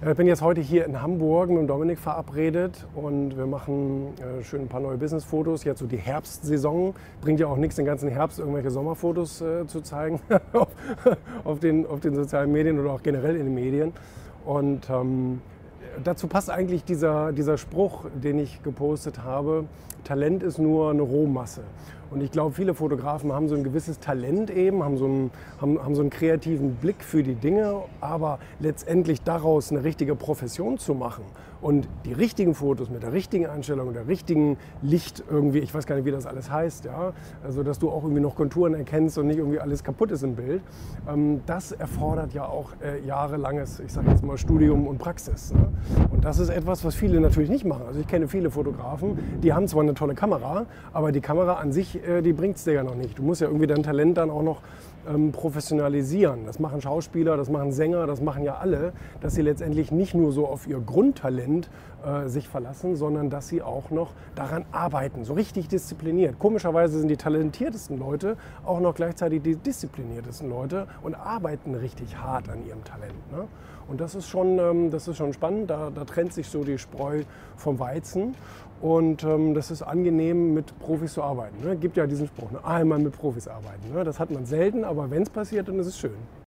Ich bin jetzt heute hier in Hamburg mit Dominik verabredet und wir machen äh, schön ein paar neue Business-Fotos. Jetzt so die Herbstsaison. Bringt ja auch nichts, den ganzen Herbst irgendwelche Sommerfotos äh, zu zeigen auf, auf, den, auf den sozialen Medien oder auch generell in den Medien. Und ähm, dazu passt eigentlich dieser, dieser Spruch, den ich gepostet habe. Talent ist nur eine Rohmasse. Und ich glaube, viele Fotografen haben so ein gewisses Talent eben, haben so, einen, haben, haben so einen kreativen Blick für die Dinge, aber letztendlich daraus eine richtige Profession zu machen und die richtigen Fotos mit der richtigen Einstellung, der richtigen Licht irgendwie, ich weiß gar nicht, wie das alles heißt, ja, also dass du auch irgendwie noch Konturen erkennst und nicht irgendwie alles kaputt ist im Bild, ähm, das erfordert ja auch äh, jahrelanges, ich sage jetzt mal Studium und Praxis. Ne? Und das ist etwas, was viele natürlich nicht machen. Also ich kenne viele Fotografen, die haben zwar eine tolle Kamera, aber die Kamera an sich, äh, die bringt es dir ja noch nicht. Du musst ja irgendwie dein Talent dann auch noch ähm, professionalisieren. Das machen Schauspieler, das machen Sänger, das machen ja alle, dass sie letztendlich nicht nur so auf ihr Grundtalent äh, sich verlassen, sondern dass sie auch noch daran arbeiten, so richtig diszipliniert. Komischerweise sind die talentiertesten Leute auch noch gleichzeitig die diszipliniertesten Leute und arbeiten richtig hart an ihrem Talent. Ne? Und das ist schon, ähm, das ist schon spannend, da, da trennt sich so die Spreu vom Weizen. Und ähm, das ist angenehm, mit Profis zu arbeiten. Ne? Gibt ja diesen Spruch, ne? einmal mit Profis arbeiten. Ne? Das hat man selten, aber wenn es passiert, dann ist es schön.